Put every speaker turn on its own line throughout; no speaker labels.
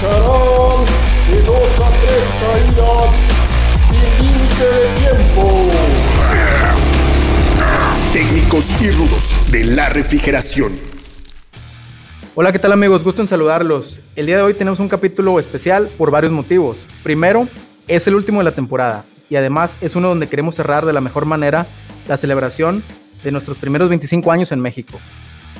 de dos a tres caídas sin límite de tiempo.
Técnicos y rudos de la refrigeración.
Hola, ¿qué tal amigos? Gusto en saludarlos. El día de hoy tenemos un capítulo especial por varios motivos. Primero, es el último de la temporada y además es uno donde queremos cerrar de la mejor manera la celebración de nuestros primeros 25 años en México.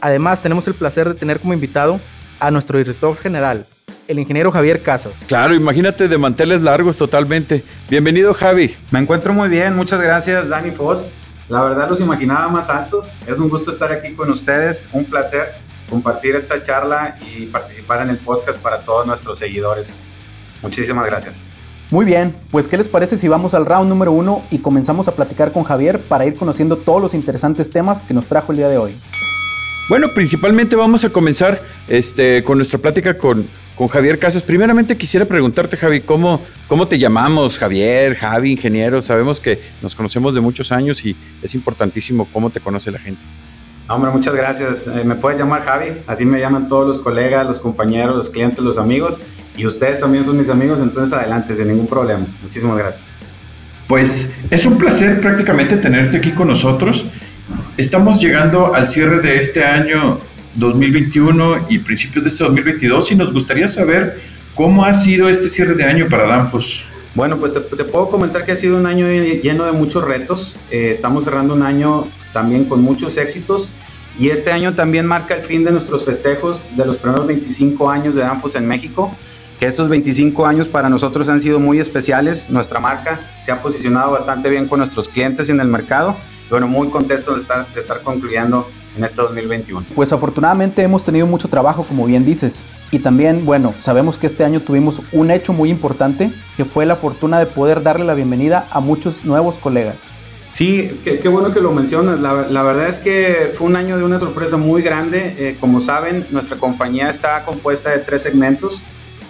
Además, tenemos el placer de tener como invitado a nuestro director general, el ingeniero Javier Casas.
Claro, imagínate de manteles largos totalmente. Bienvenido, Javi.
Me encuentro muy bien, muchas gracias, Dani Foss. La verdad los imaginaba más altos. Es un gusto estar aquí con ustedes, un placer compartir esta charla y participar en el podcast para todos nuestros seguidores. Muchísimas gracias.
Muy bien, pues ¿qué les parece si vamos al round número uno y comenzamos a platicar con Javier para ir conociendo todos los interesantes temas que nos trajo el día de hoy?
Bueno, principalmente vamos a comenzar este, con nuestra plática con, con Javier Casas. Primeramente quisiera preguntarte, Javi, ¿cómo, ¿cómo te llamamos? Javier, Javi, ingeniero. Sabemos que nos conocemos de muchos años y es importantísimo cómo te conoce la gente.
Hombre, muchas gracias. Eh, me puedes llamar Javi, así me llaman todos los colegas, los compañeros, los clientes, los amigos. Y ustedes también son mis amigos, entonces adelante, sin ningún problema. Muchísimas gracias.
Pues es un placer prácticamente tenerte aquí con nosotros. Estamos llegando al cierre de este año 2021 y principios de este 2022 y nos gustaría saber cómo ha sido este cierre de año para Danfos.
Bueno, pues te, te puedo comentar que ha sido un año lleno de muchos retos. Eh, estamos cerrando un año también con muchos éxitos y este año también marca el fin de nuestros festejos de los primeros 25 años de Danfos en México que estos 25 años para nosotros han sido muy especiales. Nuestra marca se ha posicionado bastante bien con nuestros clientes en el mercado. Bueno, muy contento de estar, de estar concluyendo en este 2021.
Pues afortunadamente hemos tenido mucho trabajo, como bien dices. Y también, bueno, sabemos que este año tuvimos un hecho muy importante, que fue la fortuna de poder darle la bienvenida a muchos nuevos colegas.
Sí, qué, qué bueno que lo mencionas. La, la, verdad es que fue un año de una sorpresa muy grande. Eh, como saben, nuestra compañía está compuesta de tres segmentos.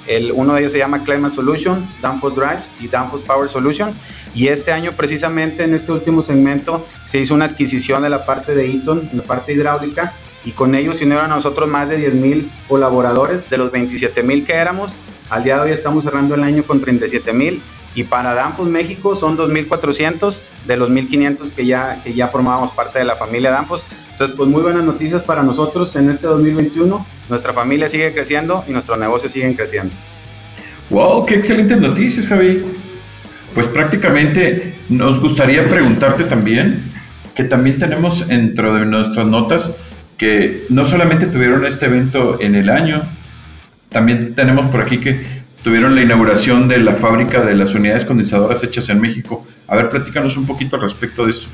El, uno de ellos se llama Climate Solution, Danfoss Drives y Danfoss Power Solution. Y este año, precisamente en este último segmento, se hizo una adquisición de la parte de Eaton, la parte hidráulica, y con ellos se unieron a nosotros más de 10 mil colaboradores. De los 27 mil que éramos, al día de hoy estamos cerrando el año con 37 mil. Y para Danfoss México son 2.400 de los 1.500 que ya, que ya formábamos parte de la familia Danfoss. Entonces, pues muy buenas noticias para nosotros en este 2021. Nuestra familia sigue creciendo y nuestros negocios siguen creciendo.
¡Wow! ¡Qué excelentes noticias, Javi! Pues prácticamente nos gustaría preguntarte también, que también tenemos dentro de nuestras notas que no solamente tuvieron este evento en el año, también tenemos por aquí que tuvieron la inauguración de la fábrica de las unidades condensadoras hechas en México. A ver, platícanos un poquito al respecto de esto.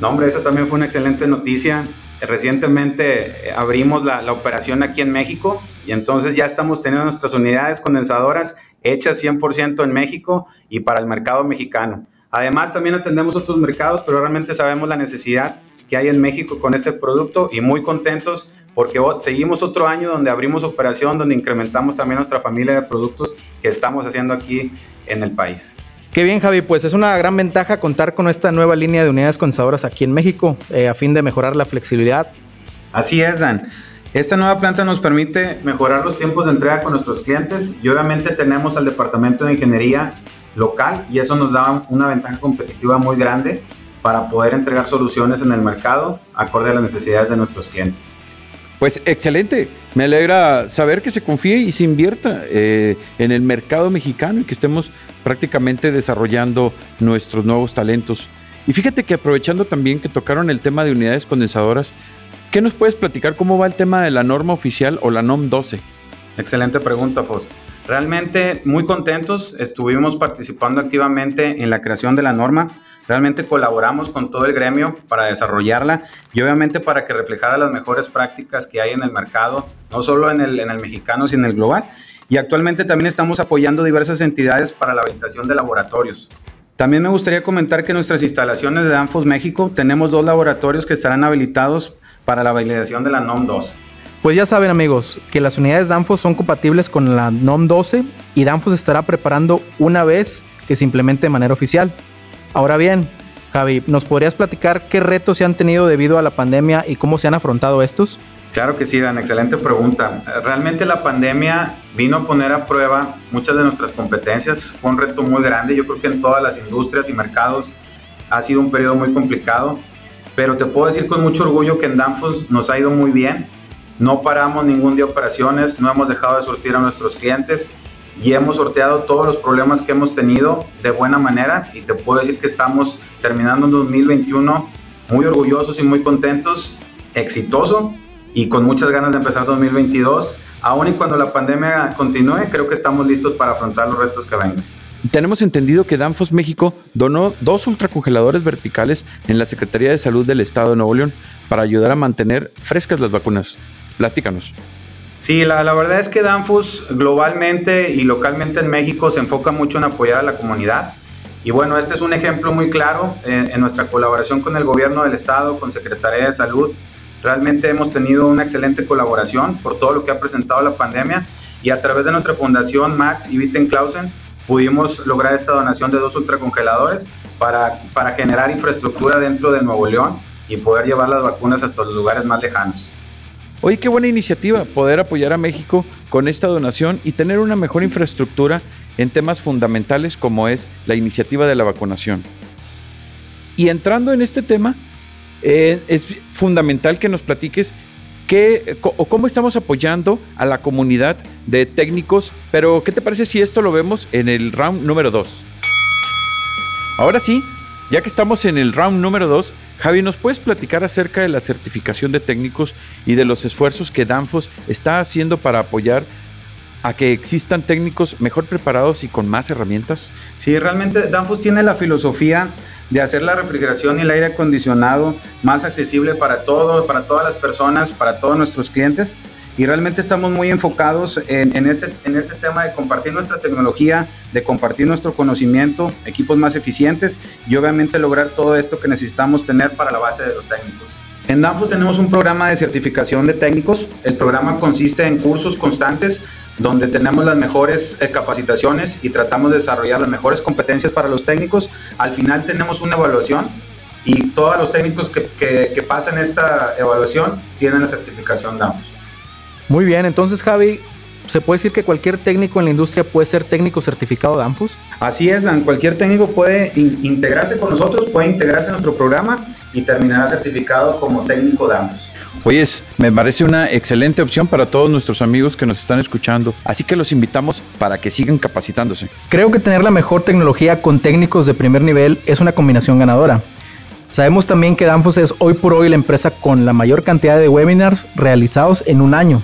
No, hombre, esa también fue una excelente noticia. Recientemente abrimos la, la, operación aquí en México y entonces ya estamos teniendo nuestras unidades condensadoras hechas 100% en México y para el mercado mexicano. Además, también atendemos otros mercados, pero realmente sabemos la necesidad que hay en México con este producto y muy contentos porque seguimos otro año donde abrimos operación, donde incrementamos también nuestra familia de productos que estamos haciendo aquí en el país.
Qué bien, Javi. Pues es una gran ventaja contar con esta nueva línea de unidades condensadoras aquí en México eh, a fin de mejorar la flexibilidad.
Así es, Dan. Esta nueva planta nos permite mejorar los tiempos de entrega con nuestros clientes y obviamente tenemos al departamento de ingeniería local y eso nos da una ventaja competitiva muy grande para poder entregar soluciones en el mercado acorde a las necesidades de nuestros clientes.
Pues excelente, me alegra saber que se confíe y se invierta eh, en el mercado mexicano y que estemos prácticamente desarrollando nuestros nuevos talentos. Y fíjate que aprovechando también que tocaron el tema de unidades condensadoras, ¿qué nos puedes platicar cómo va el tema de la norma oficial o la NOM 12?
Excelente pregunta, Fos. Realmente muy contentos, estuvimos participando activamente en la creación de la norma. Realmente colaboramos con todo el gremio para desarrollarla y obviamente para que reflejara las mejores prácticas que hay en el mercado, no solo en el, en el mexicano, sino en el global. Y actualmente también estamos apoyando diversas entidades para la habilitación de laboratorios. También me gustaría comentar que nuestras instalaciones de Danfoss México tenemos dos laboratorios que estarán habilitados para la validación de la NOM 2.
Pues ya saben amigos que las unidades Danfoss son compatibles con la NOM 12 y Danfoss estará preparando una vez que se implemente de manera oficial. Ahora bien, Javi, ¿nos podrías platicar qué retos se han tenido debido a la pandemia y cómo se han afrontado estos?
Claro que sí, Dan, excelente pregunta. Realmente la pandemia vino a poner a prueba muchas de nuestras competencias. Fue un reto muy grande. Yo creo que en todas las industrias y mercados ha sido un periodo muy complicado. Pero te puedo decir con mucho orgullo que en Danfoss nos ha ido muy bien. No paramos ningún día operaciones, no hemos dejado de sortir a nuestros clientes y hemos sorteado todos los problemas que hemos tenido de buena manera y te puedo decir que estamos terminando en 2021 muy orgullosos y muy contentos, exitoso y con muchas ganas de empezar 2022. Aún y cuando la pandemia continúe, creo que estamos listos para afrontar los retos que vengan.
Tenemos entendido que Danfoss México donó dos ultracongeladores verticales en la Secretaría de Salud del Estado de Nuevo León para ayudar a mantener frescas las vacunas. Platícanos.
Sí, la, verdad es que Danfoss globalmente y localmente en México se enfoca mucho en apoyar a la comunidad. Y bueno, este es un ejemplo muy claro en, nuestra colaboración con el gobierno del estado, con Secretaría de Salud Realmente hemos tenido una excelente colaboración por todo lo que ha presentado la pandemia y a través de nuestra fundación Max y Clausen pudimos lograr esta donación de dos ultracongeladores para, para generar infraestructura dentro de Nuevo León y poder llevar las vacunas hasta los lugares más lejanos.
Oye, qué buena iniciativa poder apoyar a México con esta donación y tener una mejor infraestructura en temas fundamentales como es la iniciativa de la vacunación. Y entrando en este tema, eh, es fundamental que nos platiques qué, o cómo estamos apoyando a la comunidad de técnicos, pero ¿qué te parece si esto lo vemos en el round número 2? Ahora sí, ya que estamos en el round número 2, Javi, ¿nos puedes platicar acerca de la certificación de técnicos y de los esfuerzos que Danfos está haciendo para apoyar a que existan técnicos mejor preparados y con más herramientas?
Sí, realmente Danfos tiene la filosofía de hacer la refrigeración y el aire acondicionado más accesible para todo, para todas las personas, para todos nuestros clientes. Y realmente estamos muy enfocados en, este, en este tema de compartir nuestra tecnología, de compartir nuestro conocimiento, equipos más eficientes y obviamente lograr todo esto que necesitamos tener para la base de los técnicos. En Danfoss tenemos un programa de certificación de técnicos. El programa consiste en cursos constantes donde tenemos las mejores eh, capacitaciones y tratamos de desarrollar las mejores competencias para los técnicos. Al final tenemos una evaluación y todos los técnicos que, que, pasen esta evaluación tienen la certificación DAMFOS.
Muy bien, entonces Javi, ¿se puede decir que cualquier técnico en la industria puede ser técnico certificado DAMFOS?
Así es, Dan. Cualquier técnico puede integrarse con nosotros, puede integrarse en nuestro programa y terminará certificado como técnico DAMFOS.
Oye, me parece una excelente opción para todos nuestros amigos que nos están escuchando, así que los invitamos para que sigan capacitándose.
Creo que tener la mejor tecnología con técnicos de primer nivel es una combinación ganadora. Sabemos también que Danfoss es hoy por hoy la empresa con la mayor cantidad de webinars realizados en un año,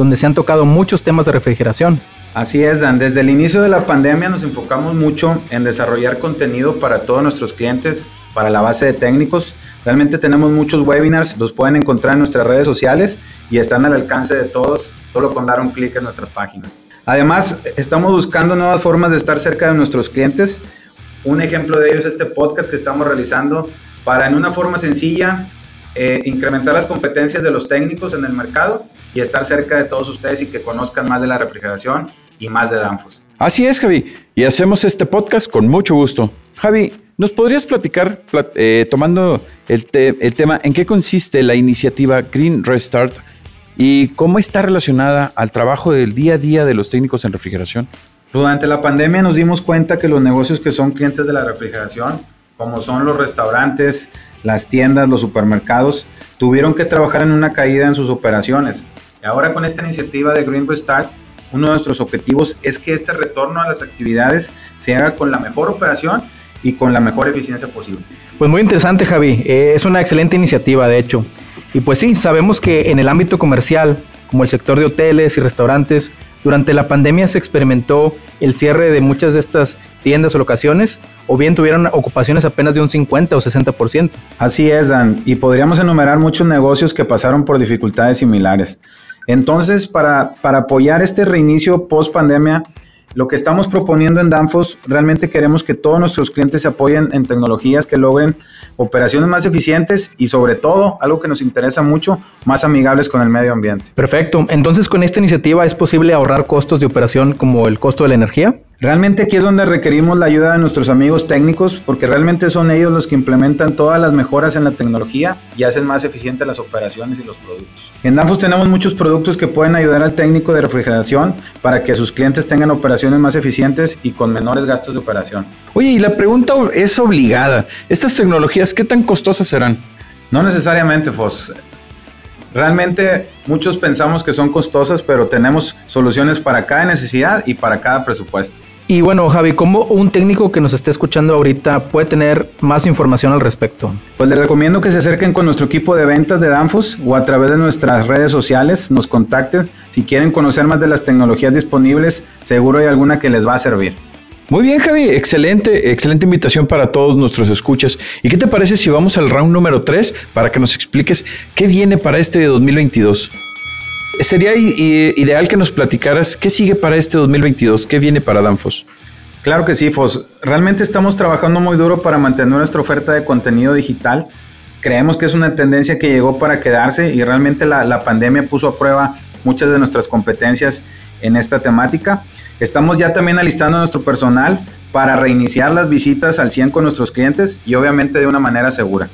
donde se han tocado muchos temas de refrigeración.
Así es, Dan. Desde el inicio de la pandemia nos enfocamos mucho en desarrollar contenido para todos nuestros clientes, para la base de técnicos, Realmente tenemos muchos webinars, los pueden encontrar en nuestras redes sociales y están al alcance de todos solo con dar un clic en nuestras páginas. Además, estamos buscando nuevas formas de estar cerca de nuestros clientes. Un ejemplo de ello es este podcast que estamos realizando para en una forma sencilla eh, incrementar las competencias de los técnicos en el mercado y estar cerca de todos ustedes y que conozcan más de la refrigeración y más de Danfos.
Así es, Javi. Y hacemos este podcast con mucho gusto. Javi, ¿nos podrías platicar, eh, tomando el, el, tema, en qué consiste la iniciativa Green Restart y cómo está relacionada al trabajo del día a día de los técnicos en refrigeración?
Durante la pandemia nos dimos cuenta que los negocios que son clientes de la refrigeración, como son los restaurantes, las tiendas, los supermercados, tuvieron que trabajar en una caída en sus operaciones. Y ahora con esta iniciativa de Green Restart, uno de nuestros objetivos es que este retorno a las actividades se haga con la mejor operación y con la mejor eficiencia posible.
Pues muy interesante Javi, eh, es una excelente iniciativa de hecho. Y pues sí, sabemos que en el ámbito comercial, como el sector de hoteles y restaurantes, durante la pandemia se experimentó el cierre de muchas de estas tiendas o locaciones, o bien tuvieron ocupaciones apenas de un 50 o 60%.
Así es, Dan, y podríamos enumerar muchos negocios que pasaron por dificultades similares. Entonces, para, para apoyar este reinicio post pandemia, lo que estamos proponiendo en Danfoss, realmente queremos que todos nuestros clientes se apoyen en tecnologías que logren operaciones más eficientes y sobre todo, algo que nos interesa mucho, más amigables con el medio ambiente.
Perfecto. Entonces, con esta iniciativa es posible ahorrar costos de operación como el costo de la energía.
Realmente aquí es donde requerimos la ayuda de nuestros amigos técnicos porque realmente son ellos los que implementan todas las mejoras en la tecnología y hacen más eficientes las operaciones y los productos. En Danfoss tenemos muchos productos que pueden ayudar al técnico de refrigeración para que sus clientes tengan operaciones más eficientes y con menores gastos de operación.
Oye, y la pregunta es obligada. ¿Estas tecnologías qué tan costosas serán?
No necesariamente, Fos. Realmente muchos pensamos que son costosas, pero tenemos soluciones para cada necesidad y para cada presupuesto.
Y bueno, Javi, ¿cómo un técnico que nos esté escuchando ahorita puede tener más información al respecto?
Pues les recomiendo que se acerquen con nuestro equipo de ventas de Danfus o a través de nuestras redes sociales, nos contacten. Si quieren conocer más de las tecnologías disponibles, seguro hay alguna que les va a servir.
Muy bien, Javi, excelente, excelente invitación para todos nuestros escuchas. ¿Y qué te parece si vamos al round número 3 para que nos expliques qué viene para este 2022? Sería ideal que nos platicaras qué sigue para este 2022, qué viene para Danfos.
Claro que sí, Fos. Realmente estamos trabajando muy duro para mantener nuestra oferta de contenido digital. Creemos que es una tendencia que llegó para quedarse y realmente la, la pandemia puso a prueba muchas de nuestras competencias en esta temática. Estamos ya también alistando nuestro personal para reiniciar las visitas al 100 con nuestros clientes y obviamente de una manera segura.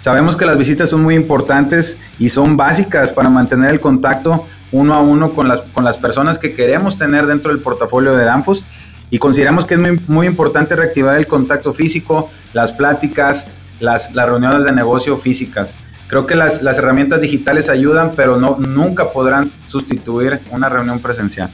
Sabemos que las visitas son muy importantes y son básicas para mantener el contacto uno a uno con las, con las personas que queremos tener dentro del portafolio de Danfos y consideramos que es muy, muy importante reactivar el contacto físico, las pláticas, las, las reuniones de negocio físicas. Creo que las, las herramientas digitales ayudan, pero no, nunca podrán sustituir una reunión presencial.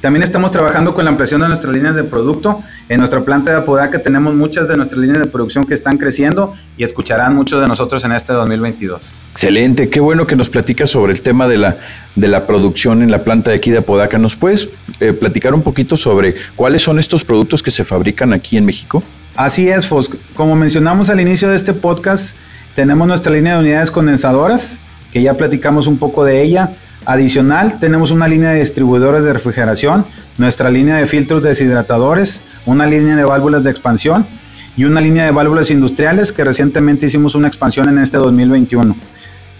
También estamos trabajando con la ampliación de nuestras líneas de producto. En nuestra planta de Apodaca tenemos muchas de nuestras líneas de producción que están creciendo y escucharán muchos de nosotros en este 2022.
Excelente, qué bueno que nos platicas sobre el tema de la, de la producción en la planta de aquí de Apodaca. ¿Nos puedes eh, platicar un poquito sobre cuáles son estos productos que se fabrican aquí en México?
Así es, Fos. Como mencionamos al inicio de este podcast, tenemos nuestra línea de unidades condensadoras, que ya platicamos un poco de ella Adicional, tenemos una línea de distribuidores de refrigeración, nuestra línea de filtros deshidratadores, una línea de válvulas de expansión y una línea de válvulas industriales que recientemente hicimos una expansión en este 2021.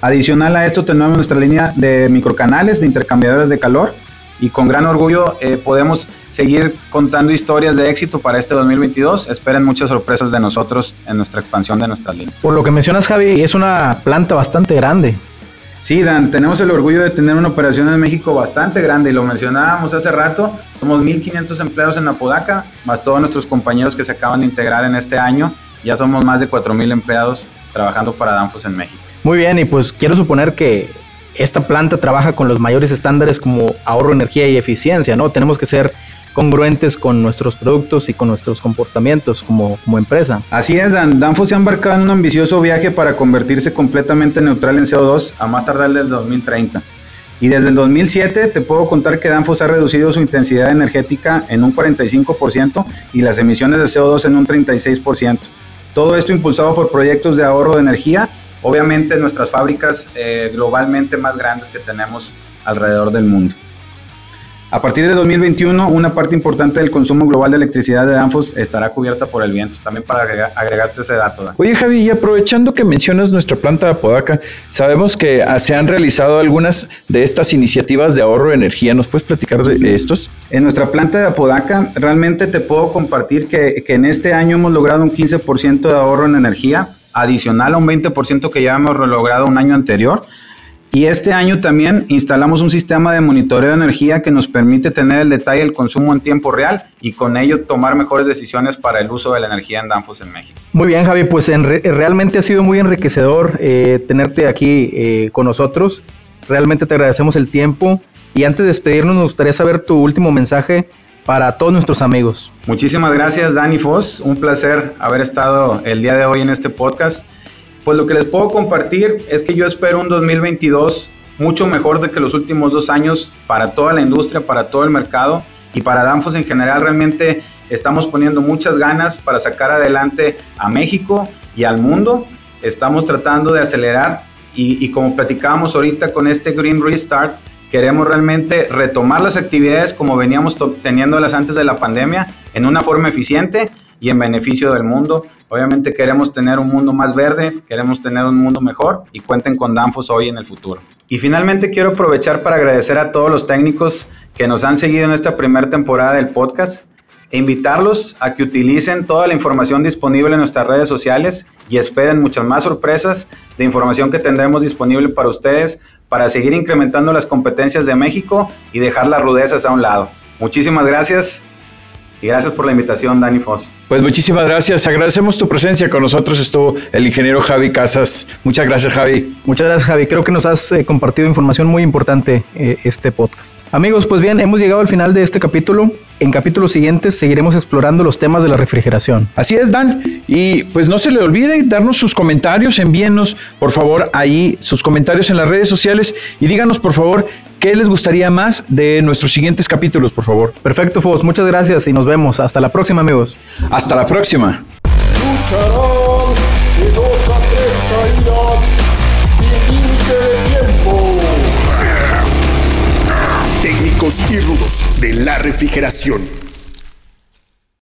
Adicional a esto tenemos nuestra línea de microcanales de intercambiadores de calor y con gran orgullo eh, podemos seguir contando historias de éxito para este 2022. Esperen muchas sorpresas de nosotros en nuestra expansión de nuestra línea.
Por lo que mencionas Javi, es una planta bastante grande.
Sí, Dan, tenemos el orgullo de tener una operación en México bastante grande y lo mencionábamos hace rato. Somos 1.500 empleados en Apodaca, más todos nuestros compañeros que se acaban de integrar en este año. Ya somos más de 4.000 empleados trabajando para Danfos en México.
Muy bien, y pues quiero suponer que esta planta trabaja con los mayores estándares como ahorro energía y eficiencia, ¿no? Tenemos que ser congruentes con nuestros productos y con nuestros comportamientos como, empresa.
Así es, Dan. Danfo se ha embarcado en un ambicioso viaje para convertirse completamente neutral en CO2 a más tardar del 2030. Y desde el 2007 te puedo contar que Danfoss ha reducido su intensidad energética en un 45% y las emisiones de CO2 en un 36%. Todo esto impulsado por proyectos de ahorro de energía, obviamente nuestras fábricas eh, globalmente más grandes que tenemos alrededor del mundo. A partir de 2021, una parte importante del consumo global de electricidad de Danfoss estará cubierta por el viento. También para agregarte ese dato.
Oye, Javi, y aprovechando que mencionas nuestra planta de Apodaca, sabemos que ah, se han realizado algunas de estas iniciativas de ahorro de energía. ¿Nos puedes platicar de estos?
En nuestra planta de Apodaca, realmente te puedo compartir que, que en este año hemos logrado un 15% de ahorro en energía, adicional a un 20% que ya hemos logrado un año anterior. Y este año también instalamos un sistema de monitoreo de energía que nos permite tener el detalle del consumo en tiempo real y con ello tomar mejores decisiones para el uso de la energía en Danfoss en México.
Muy bien, Javi, pues realmente ha sido muy enriquecedor eh, tenerte aquí eh, con nosotros. Realmente te agradecemos el tiempo. Y antes de despedirnos, nos gustaría saber tu último mensaje para todos nuestros amigos.
Muchísimas gracias, Dani Foss. Un placer haber estado el día de hoy en este podcast pues lo que les puedo compartir es que yo espero un 2022 mucho mejor de que los últimos dos años para toda la industria, para todo el mercado y para Danfos en general. Realmente estamos poniendo muchas ganas para sacar adelante a México y al mundo. Estamos tratando de acelerar y, como platicábamos ahorita con este Green Restart, queremos realmente retomar las actividades como veníamos teniéndolas antes de la pandemia en una forma eficiente y en beneficio del mundo Obviamente queremos tener un mundo más verde, queremos tener un mundo mejor y cuenten con Danfoss hoy en el futuro. Y finalmente quiero aprovechar para agradecer a todos los técnicos que nos han seguido en esta primera temporada del podcast e invitarlos a que utilicen toda la información disponible en nuestras redes sociales y esperen muchas más sorpresas de información que tendremos disponible para ustedes para seguir incrementando las competencias de México y dejar las rudezas a un lado. Muchísimas gracias y gracias por la invitación, Dani Foss.
Pues muchísimas gracias. Agradecemos tu presencia. Con nosotros estuvo el ingeniero Javi Casas. Muchas gracias, Javi.
Muchas gracias, Javi. Creo que nos has eh, compartido información muy importante eh, este podcast. Amigos, pues bien, hemos llegado al final de este capítulo. En capítulos siguientes seguiremos explorando los temas de la refrigeración.
Así es, Dan. Y pues no se le olvide darnos sus comentarios, envíenos por favor ahí sus comentarios en las redes sociales y díganos por favor qué les gustaría más de nuestros siguientes capítulos, por favor.
Perfecto, Fos. Muchas gracias y nos vemos. Hasta la próxima, amigos.
Hasta la próxima.
Lucharán de dos a tres caídas sin límite de tiempo.
Técnicos y rudos de la refrigeración.